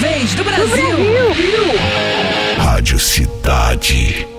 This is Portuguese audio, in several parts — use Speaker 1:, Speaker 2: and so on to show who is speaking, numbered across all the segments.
Speaker 1: vez do Brasil. Do Brasil.
Speaker 2: Rádio Cidade.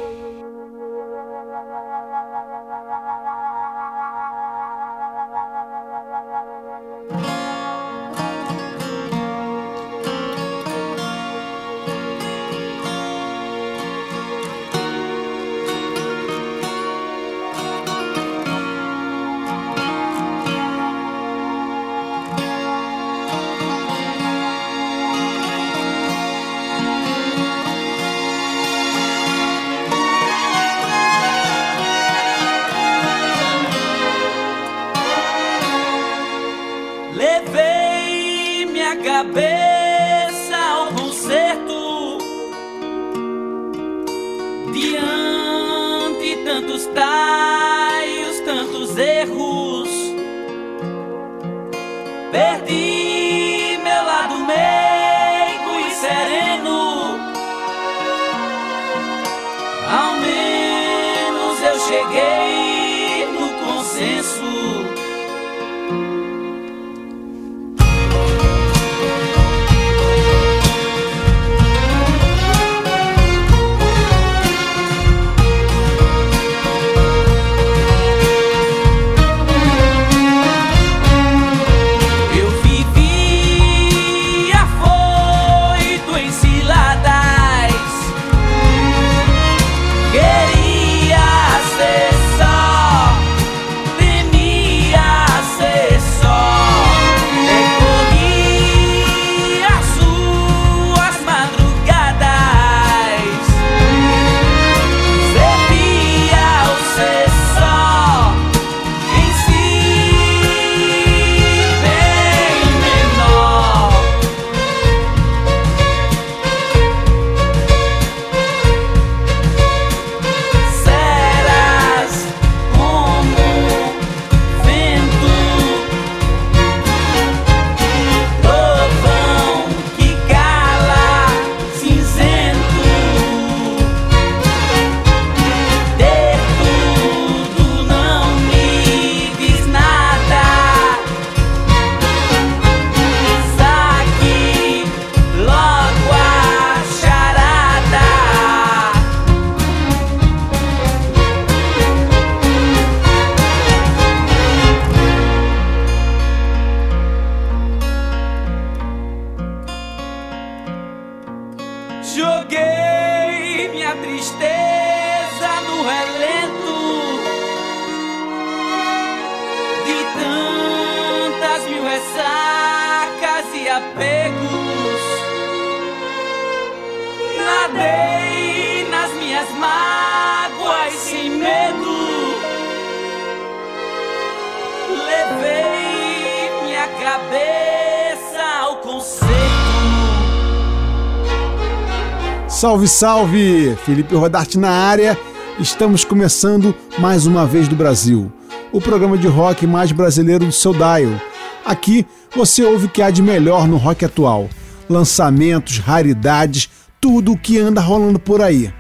Speaker 3: Salve, salve! Felipe Rodarte na área. Estamos começando mais uma vez do Brasil, o programa de rock mais brasileiro do seu dial. Aqui você ouve o que há de melhor no rock atual: lançamentos, raridades, tudo o que anda rolando por aí.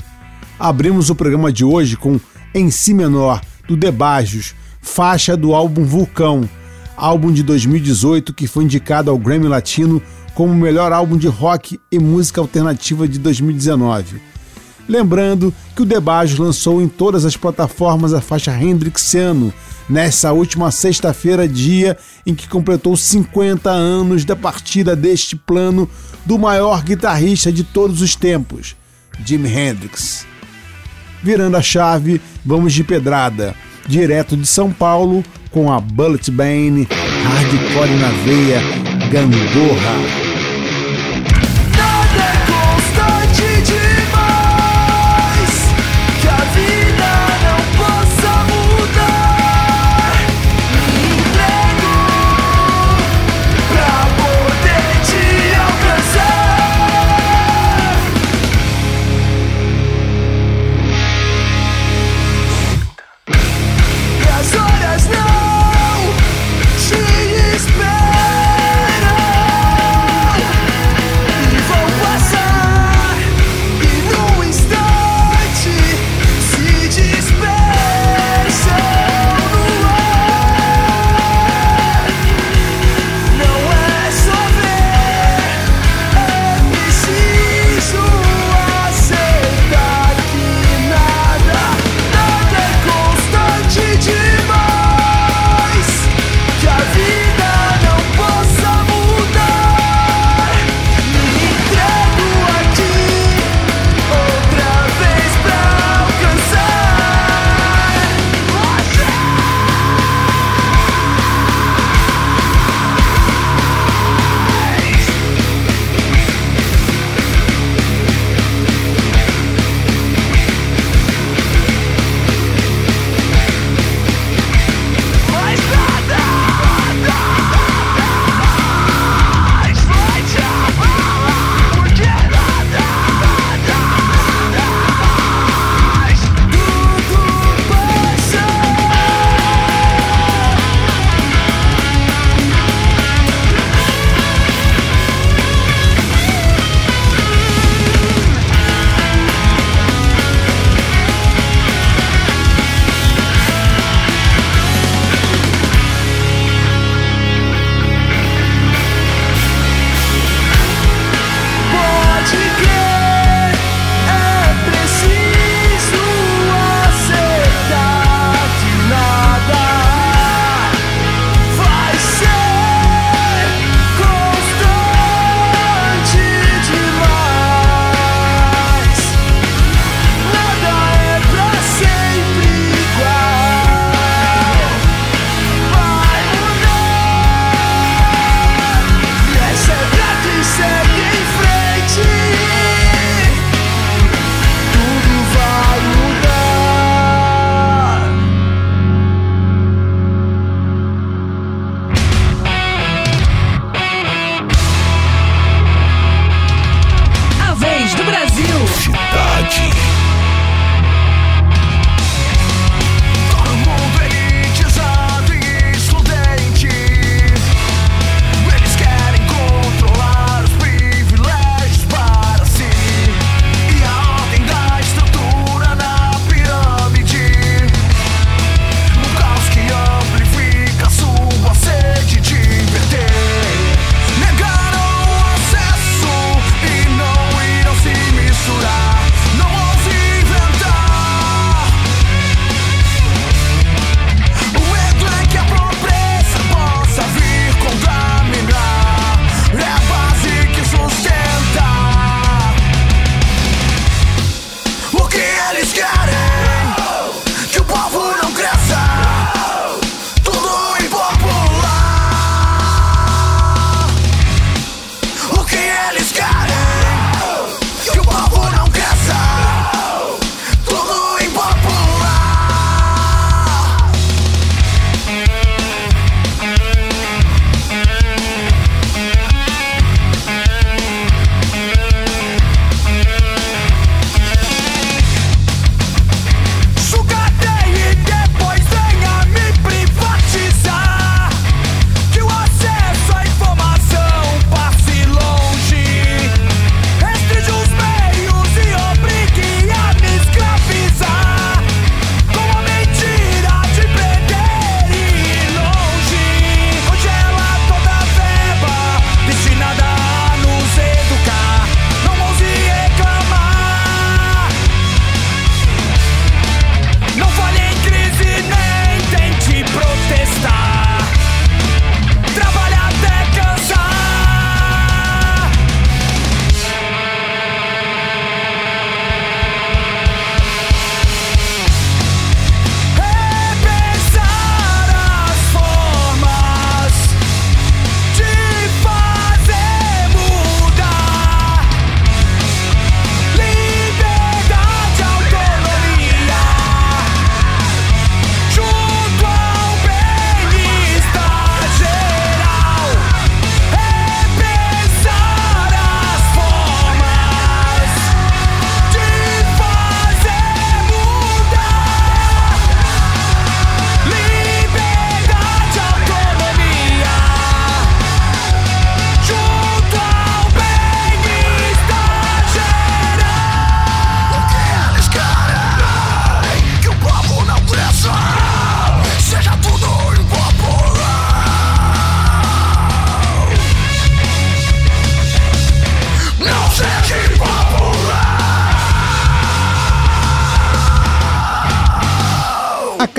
Speaker 3: Abrimos o programa de hoje com Em Si Menor, do Debajos, faixa do álbum Vulcão, álbum de 2018 que foi indicado ao Grammy Latino como o melhor álbum de rock e música alternativa de 2019. Lembrando que o Debajos lançou em todas as plataformas a faixa Hendrixiano nessa última sexta-feira, dia em que completou 50 anos da partida deste plano do maior guitarrista de todos os tempos, Jimi Hendrix. Virando a chave, vamos de pedrada, direto de São Paulo com a Bullet Bane, hardcore na veia, gangorra.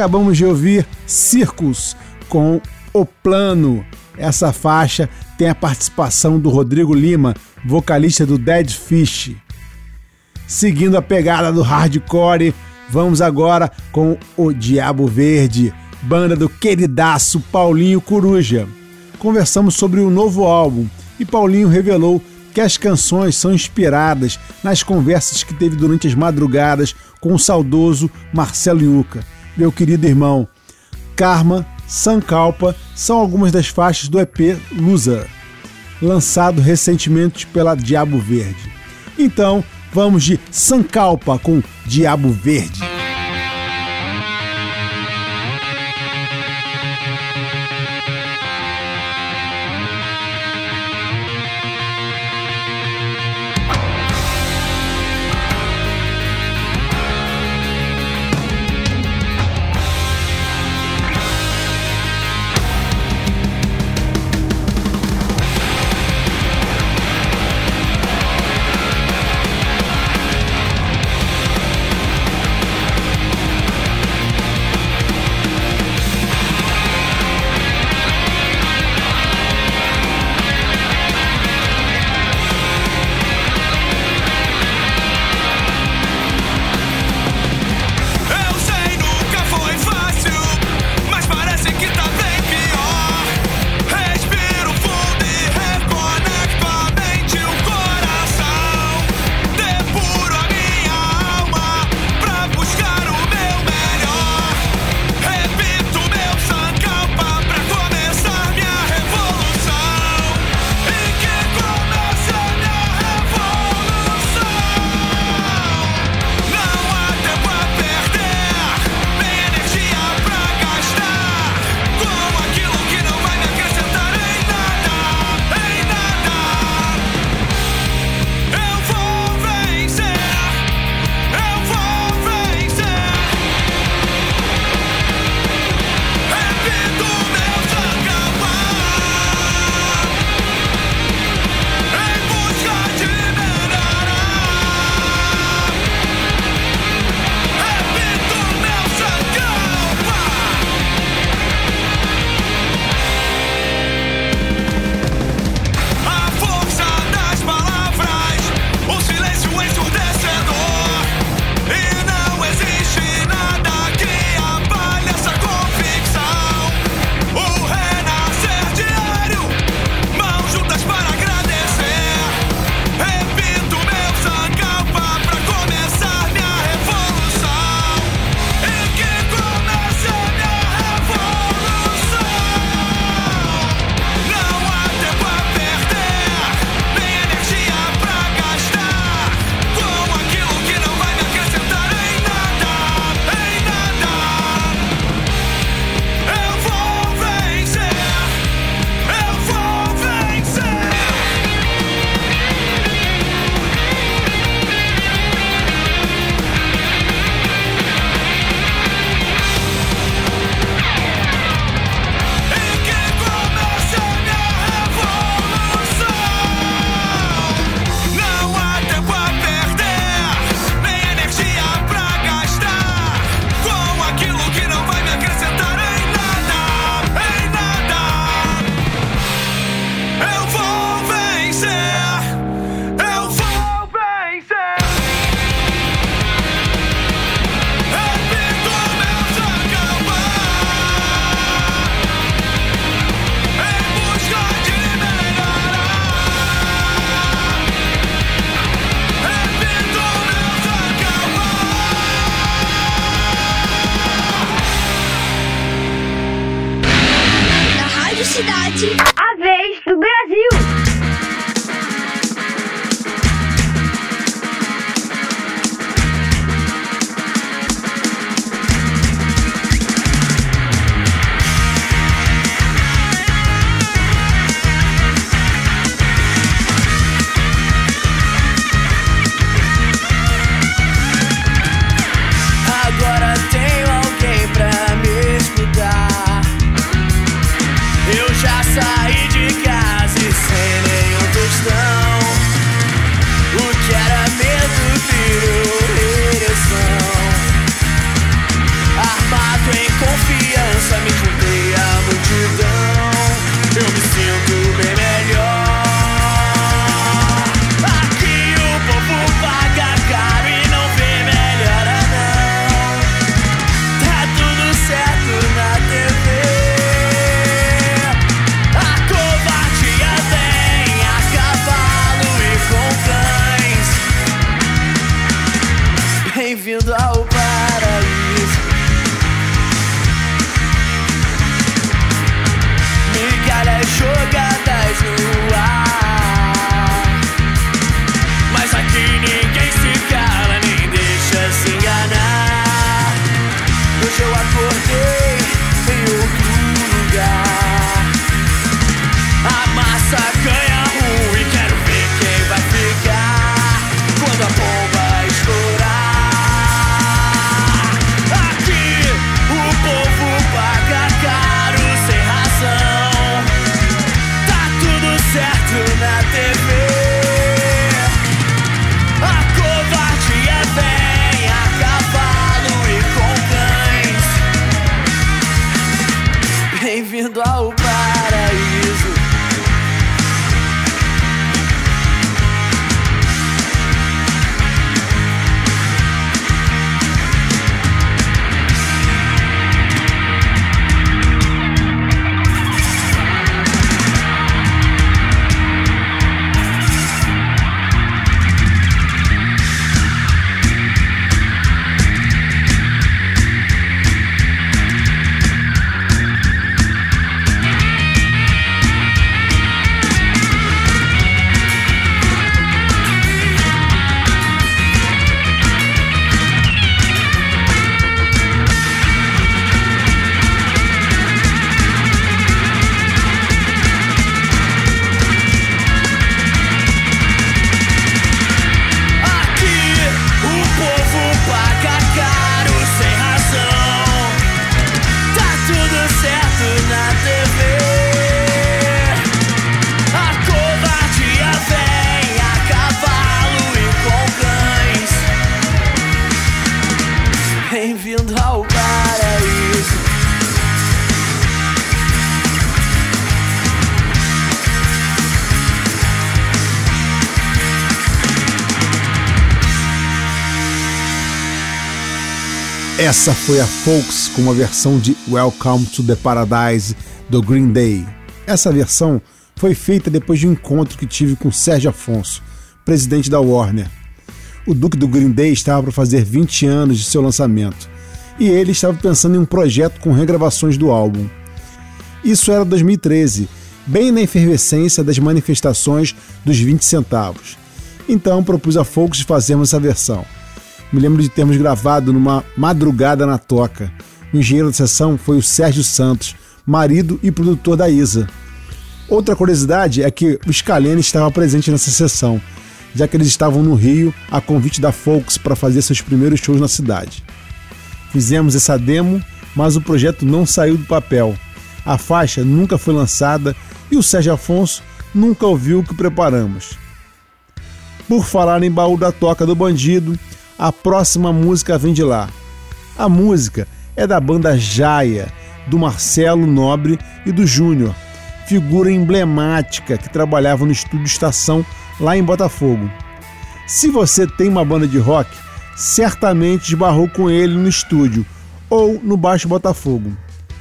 Speaker 3: Acabamos de ouvir Circus com O Plano. Essa faixa tem a participação do Rodrigo Lima, vocalista do Dead Fish. Seguindo a pegada do hardcore, vamos agora com O Diabo Verde, banda do queridaço Paulinho Coruja. Conversamos sobre o novo álbum e Paulinho revelou que as canções são inspiradas nas conversas que teve durante as madrugadas com o saudoso Marcelo Yuca. Meu querido irmão, Karma, Sankalpa são algumas das faixas do EP Loser, lançado recentemente pela Diabo Verde. Então, vamos de Sankalpa com Diabo Verde. do nothing. Essa foi a Folks com uma versão de Welcome to the Paradise do Green Day. Essa versão foi feita depois de um encontro que tive com Sérgio Afonso, presidente da Warner. O Duque do Green Day estava para fazer 20 anos de seu lançamento e ele estava pensando em um projeto com regravações do álbum. Isso era 2013, bem na efervescência das manifestações dos 20 centavos. Então propus a Folks fazermos essa versão. Me lembro de termos gravado numa madrugada na toca. O engenheiro da sessão foi o Sérgio Santos, marido e produtor da Isa. Outra curiosidade é que o Scalene estava presente nessa sessão, já que eles estavam no Rio a convite da Folks para fazer seus primeiros shows na cidade. Fizemos essa demo, mas o projeto não saiu do papel. A faixa nunca foi lançada e o Sérgio Afonso nunca ouviu o que preparamos. Por falar em baú da toca do bandido, a próxima música vem de lá. A música é da banda Jaia, do Marcelo Nobre e do Júnior, figura emblemática que trabalhava no estúdio Estação lá em Botafogo. Se você tem uma banda de rock, certamente esbarrou com ele no estúdio ou no Baixo Botafogo.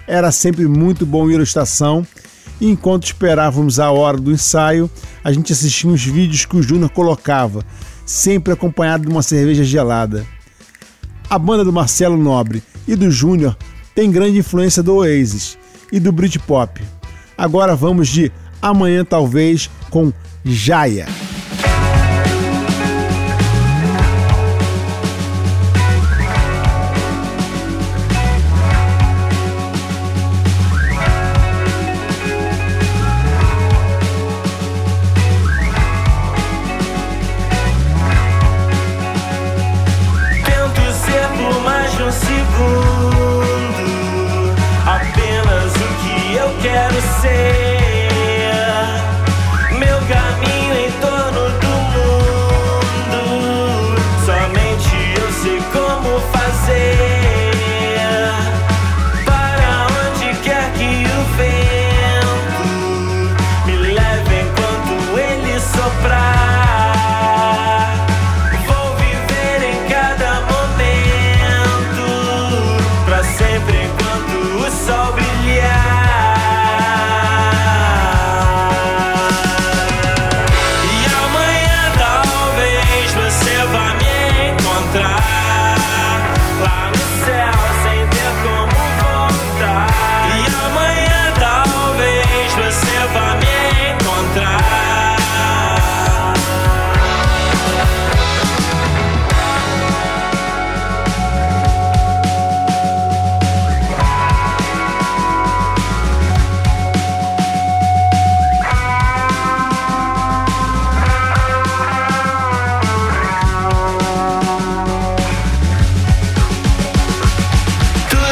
Speaker 3: Era sempre muito bom ir à estação e enquanto esperávamos a hora do ensaio, a gente assistia uns vídeos que o Júnior colocava sempre acompanhado de uma cerveja gelada. A banda do Marcelo Nobre e do Júnior tem grande influência do Oasis e do Britpop. Agora vamos de Amanhã Talvez com Jaya.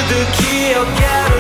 Speaker 4: 모두
Speaker 5: 기억해라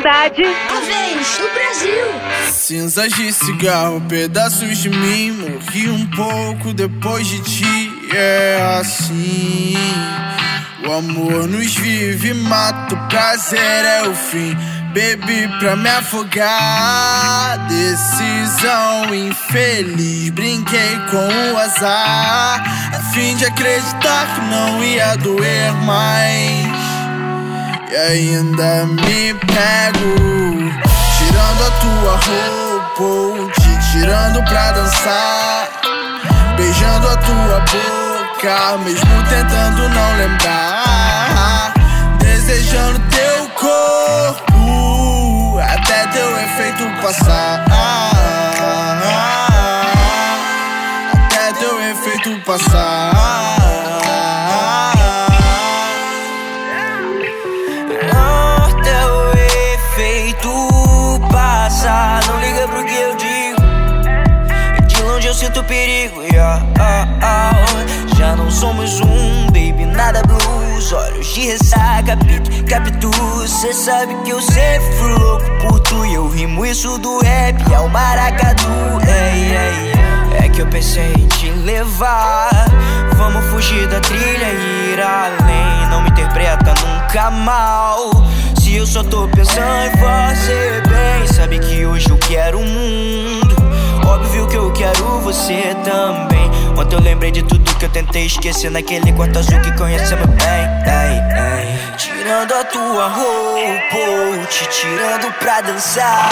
Speaker 5: Cidade.
Speaker 4: A vez do Brasil.
Speaker 6: Cinzas de cigarro, pedaços de mim. Morri um pouco depois de ti. É assim. O amor nos vive, mata o prazer, é o fim. Bebi pra me afogar. Decisão infeliz. Brinquei com o azar. A fim de acreditar que não ia doer mais. E ainda me pego. Tirando a tua roupa. Te tirando pra dançar. Beijando a tua boca. Mesmo tentando não lembrar. Desejando teu corpo até teu efeito passar. Até teu efeito passar.
Speaker 7: Sinto perigo. Yeah, oh, oh. Já não somos um, baby, nada blues. Olhos de ressaca, pique, captu. Cê sabe que eu sempre fui louco por tu. E eu rimo isso do rap ao maracatu. Ei, ei, é que eu pensei em te levar. Vamos fugir da trilha e ir além. Não me interpreta nunca mal. Se eu só tô pensando em você bem, sabe que hoje eu quero o mundo. Óbvio que eu quero você também. Ontem eu lembrei de tudo que eu tentei esquecer naquele quarto azul que conhecemos bem. Tirando a tua roupa, te tirando pra dançar.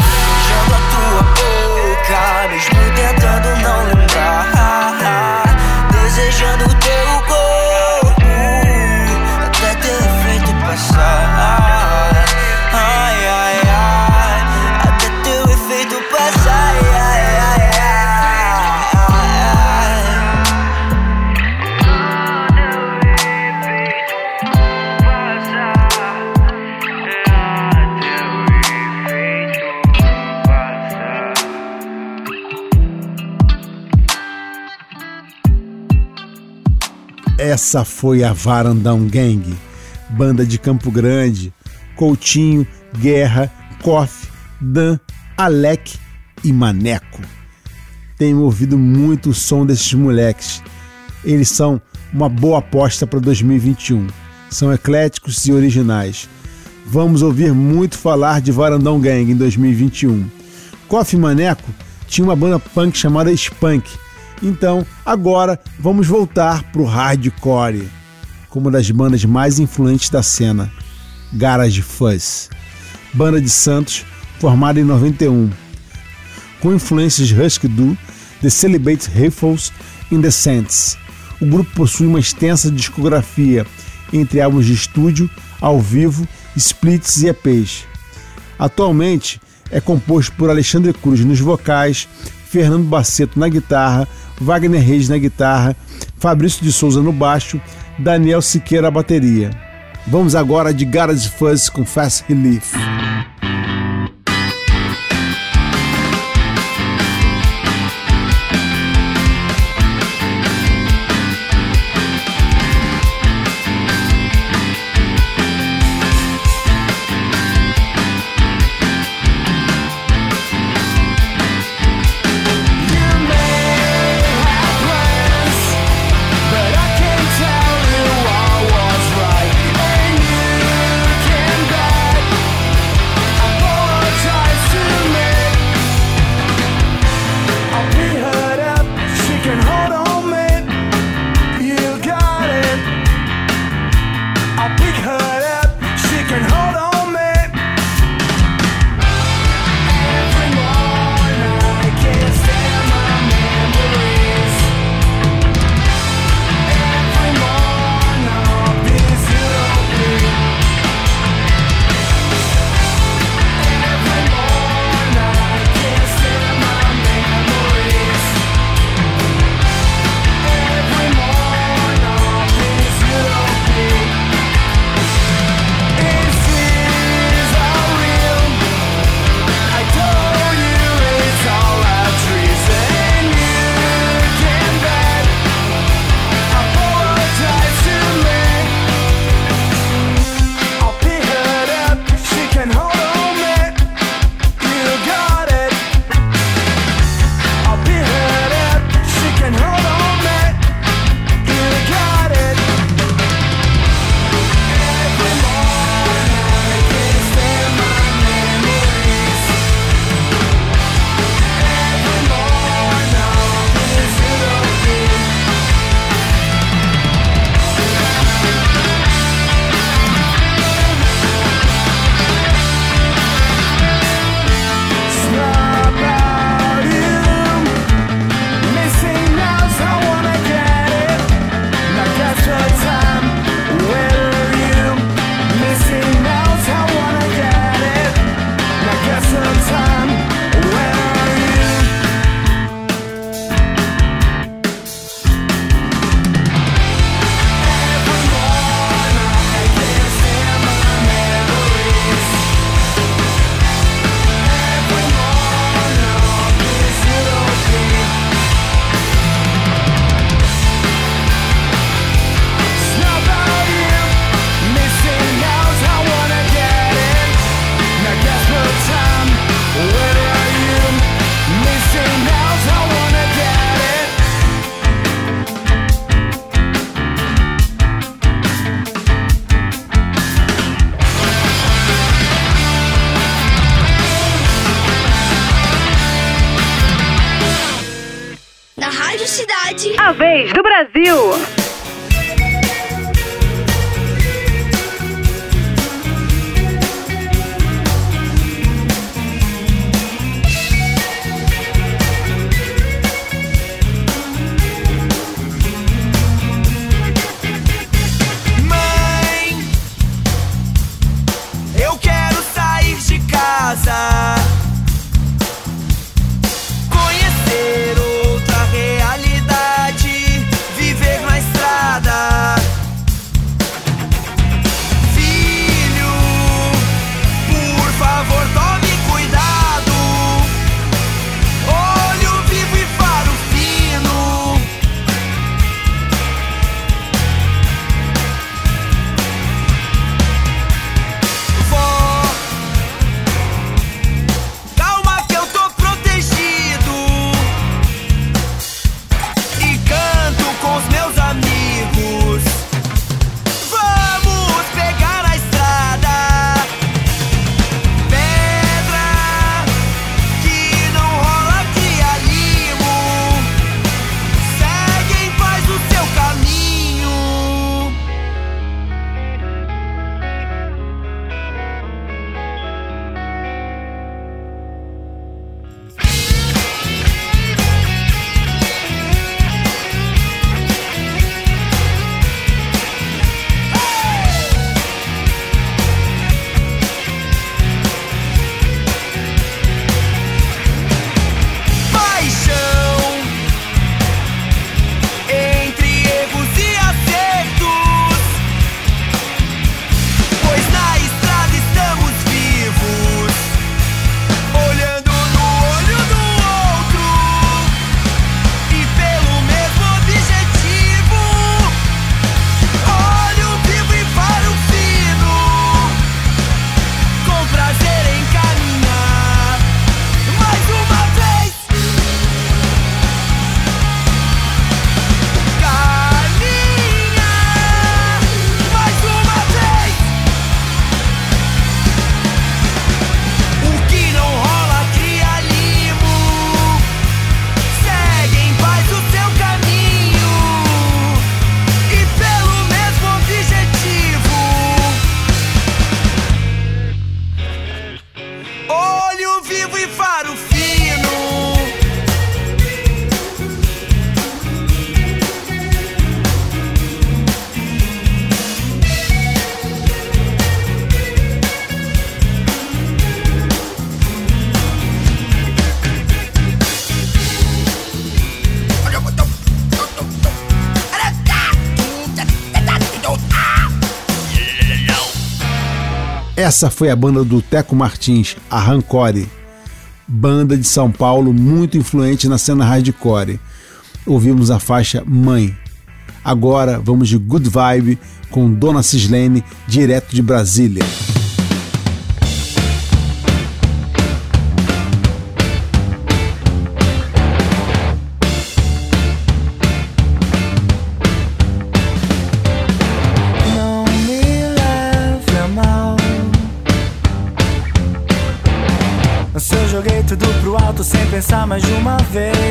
Speaker 7: Beijando a tua boca, mesmo tentando não lembrar. Desejando o teu corpo, até teu efeito passar.
Speaker 3: Essa foi a Varandão Gang, banda de Campo Grande, Coutinho, Guerra, Koff, Dan, Alec e Maneco. Tenho ouvido muito o som desses moleques. Eles são uma boa aposta para 2021. São ecléticos e originais. Vamos ouvir muito falar de Varandão Gang em 2021. Koff e Maneco tinha uma banda punk chamada Spunk. Então, agora vamos voltar pro hardcore, como uma das bandas mais influentes da cena, Garage Fuzz. Banda de Santos, formada em 91. Com influências de Husk Du, The Celibate Rifles e The Saints. O grupo possui uma extensa discografia entre álbuns de estúdio, ao vivo, splits e EPs. Atualmente é composto por Alexandre Cruz nos vocais, Fernando Baceto na guitarra, Wagner Reis na guitarra, Fabrício de Souza no baixo, Daniel Siqueira na bateria. Vamos agora de Garage Fuzz com Fast Relief. Essa foi a banda do Teco Martins, a Rancore, banda de São Paulo muito influente na cena hardcore. Ouvimos a faixa Mãe. Agora vamos de Good Vibe com Dona Cislene, direto de Brasília.
Speaker 8: Mais uma vez.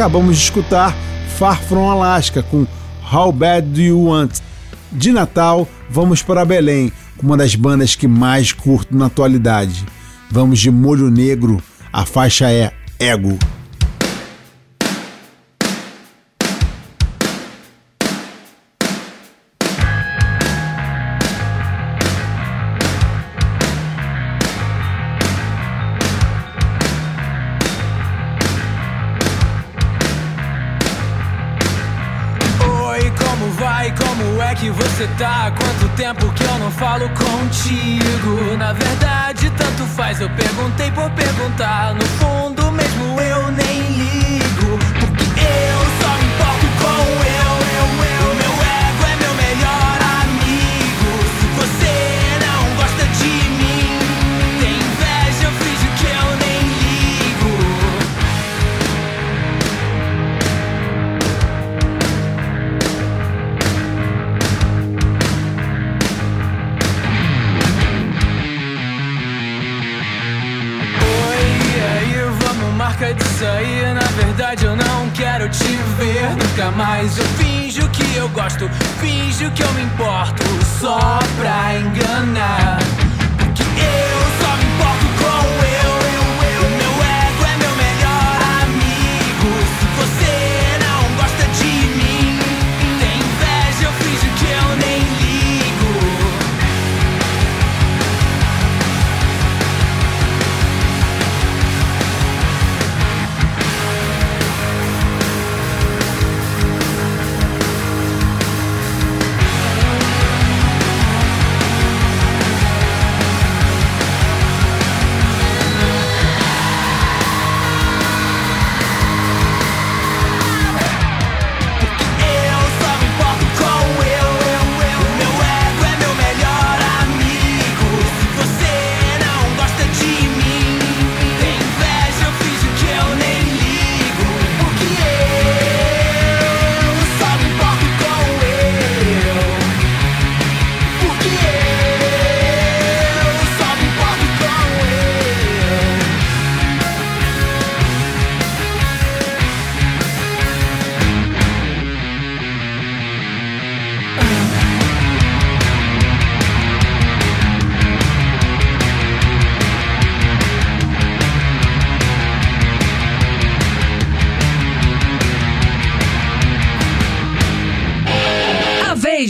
Speaker 3: acabamos de escutar Far From Alaska com How Bad Do You Want. De Natal, vamos para Belém, com uma das bandas que mais curto na atualidade. Vamos de Molho Negro, a faixa é Ego.
Speaker 9: Marcar de sair. Na verdade, eu não quero te ver nunca mais. Eu finjo que eu gosto, finjo que eu me importo, só pra enganar.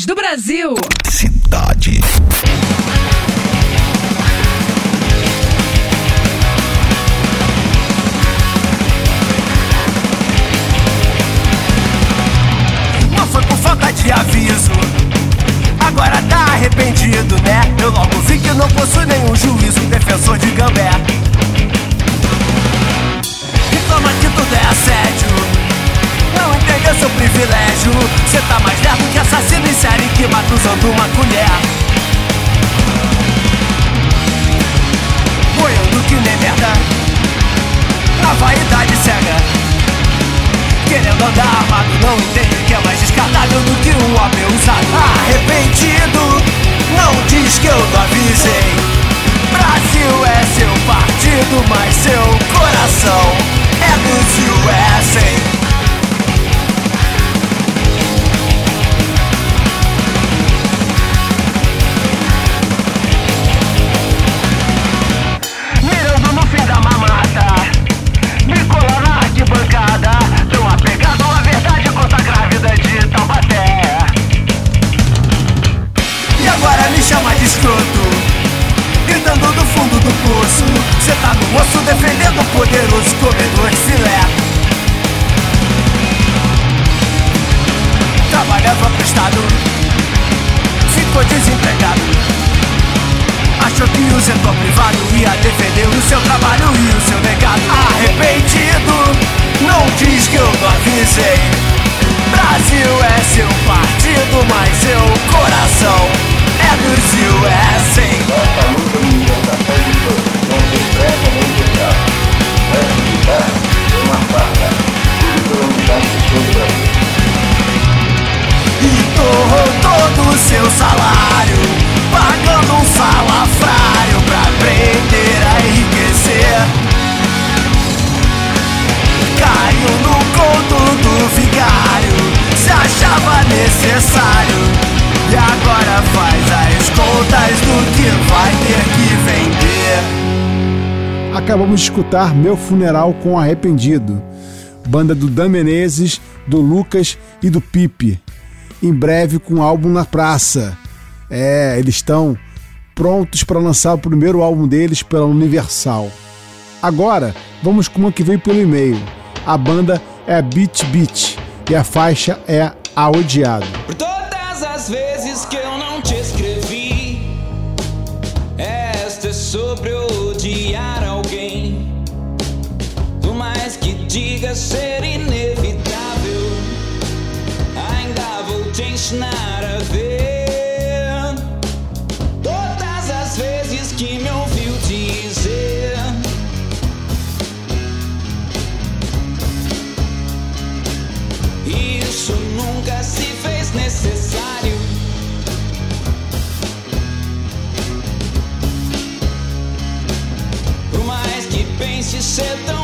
Speaker 1: Do Brasil.
Speaker 10: Cidade.
Speaker 11: Não foi por falta de aviso. Agora tá arrependido, né? Eu logo vi que não possui nenhum juízo, defensor de gambé. Entendeu seu privilégio. Cê tá mais lerdo que assassino em série que mata usando uma colher. Boiando que nem merda. Na vaidade cega. Querendo andar armado, não entende que é mais descartável do que um homem usado. Arrependido, não diz que eu não avisei. Brasil é seu partido, mas seu coração é dos USA. Moço defendendo o poderoso comedor de filé Trabalhava pro Estado Ficou desempregado. Achou que o setor privado ia defender o seu trabalho e o seu legado. Arrependido, não diz que eu não avisei. Brasil é seu partido, mas seu coração é dos USA E meu salário Pagando um salafrário pra aprender a enriquecer. Caiu no conto do vigário Se achava necessário. E agora faz as contas do que vai ter que vender.
Speaker 3: Acabamos de escutar Meu Funeral com Arrependido Banda do Dan Menezes, do Lucas e do Pipe, em breve com um álbum na praça. É, eles estão prontos para lançar o primeiro álbum deles pela Universal. Agora, vamos com uma que veio pelo e-mail. A banda é Beat Beat e a faixa é A Odiado.
Speaker 2: Por todas as vezes que eu não te escrevi, esta é sobre odiar alguém. Por mais que diga ser ensinar a ver. Todas as vezes que me ouviu dizer. Isso nunca se fez necessário. Por mais que pense ser tão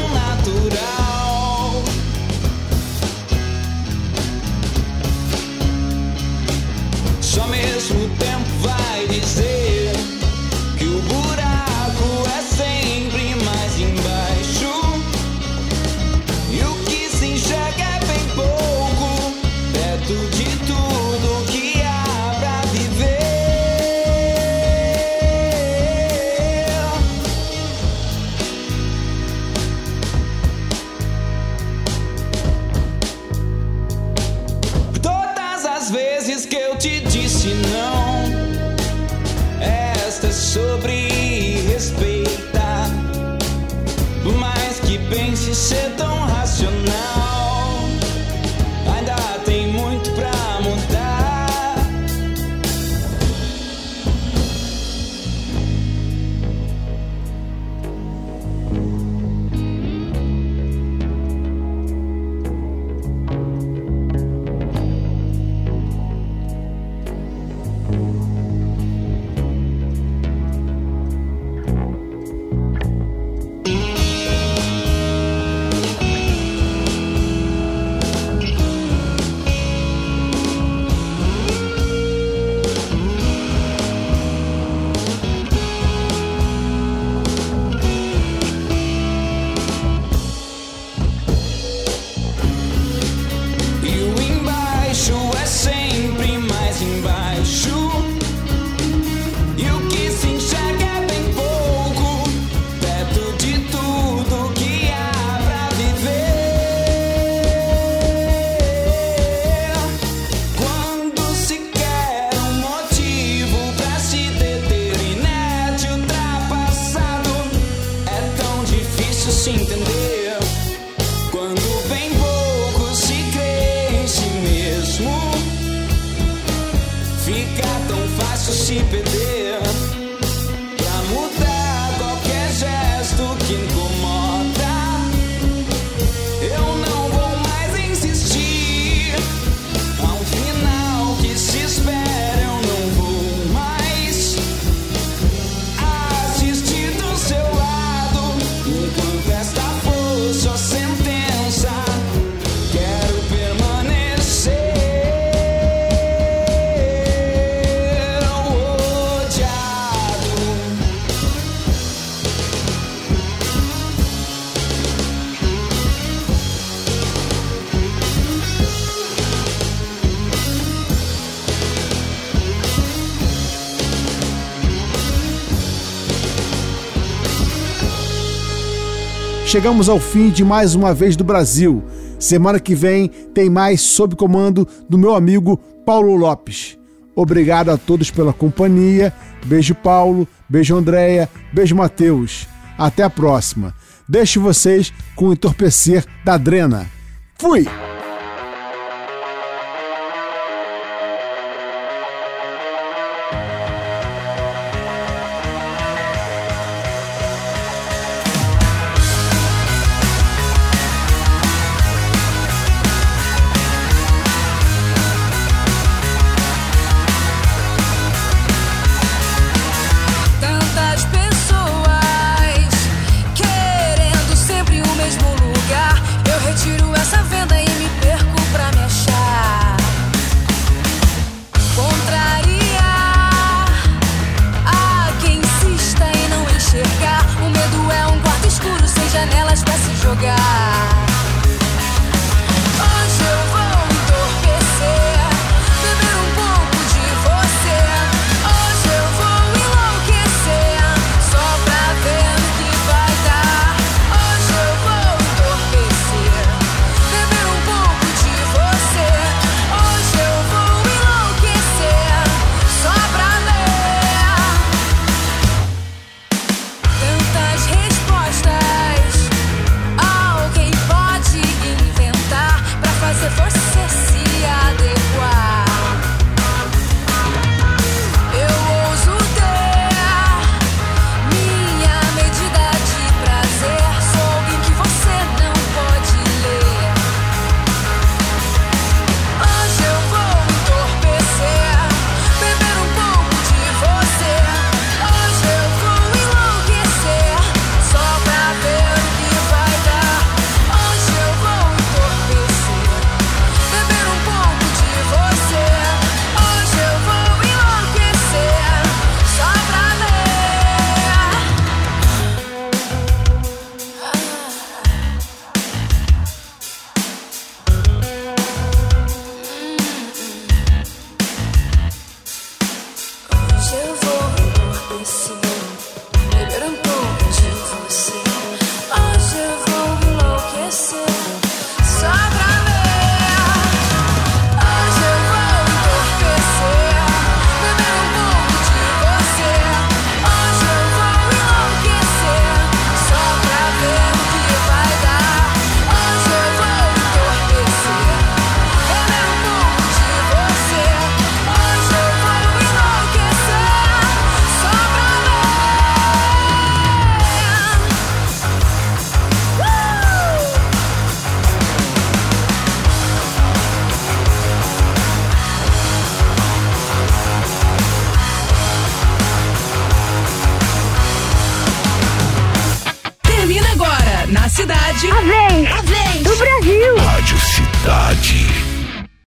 Speaker 3: Chegamos ao fim de mais uma vez do Brasil. Semana que vem tem mais sob comando do meu amigo Paulo Lopes. Obrigado a todos pela companhia. Beijo, Paulo. Beijo, Andréia. Beijo, Matheus. Até a próxima. Deixo vocês com o entorpecer da Drena. Fui!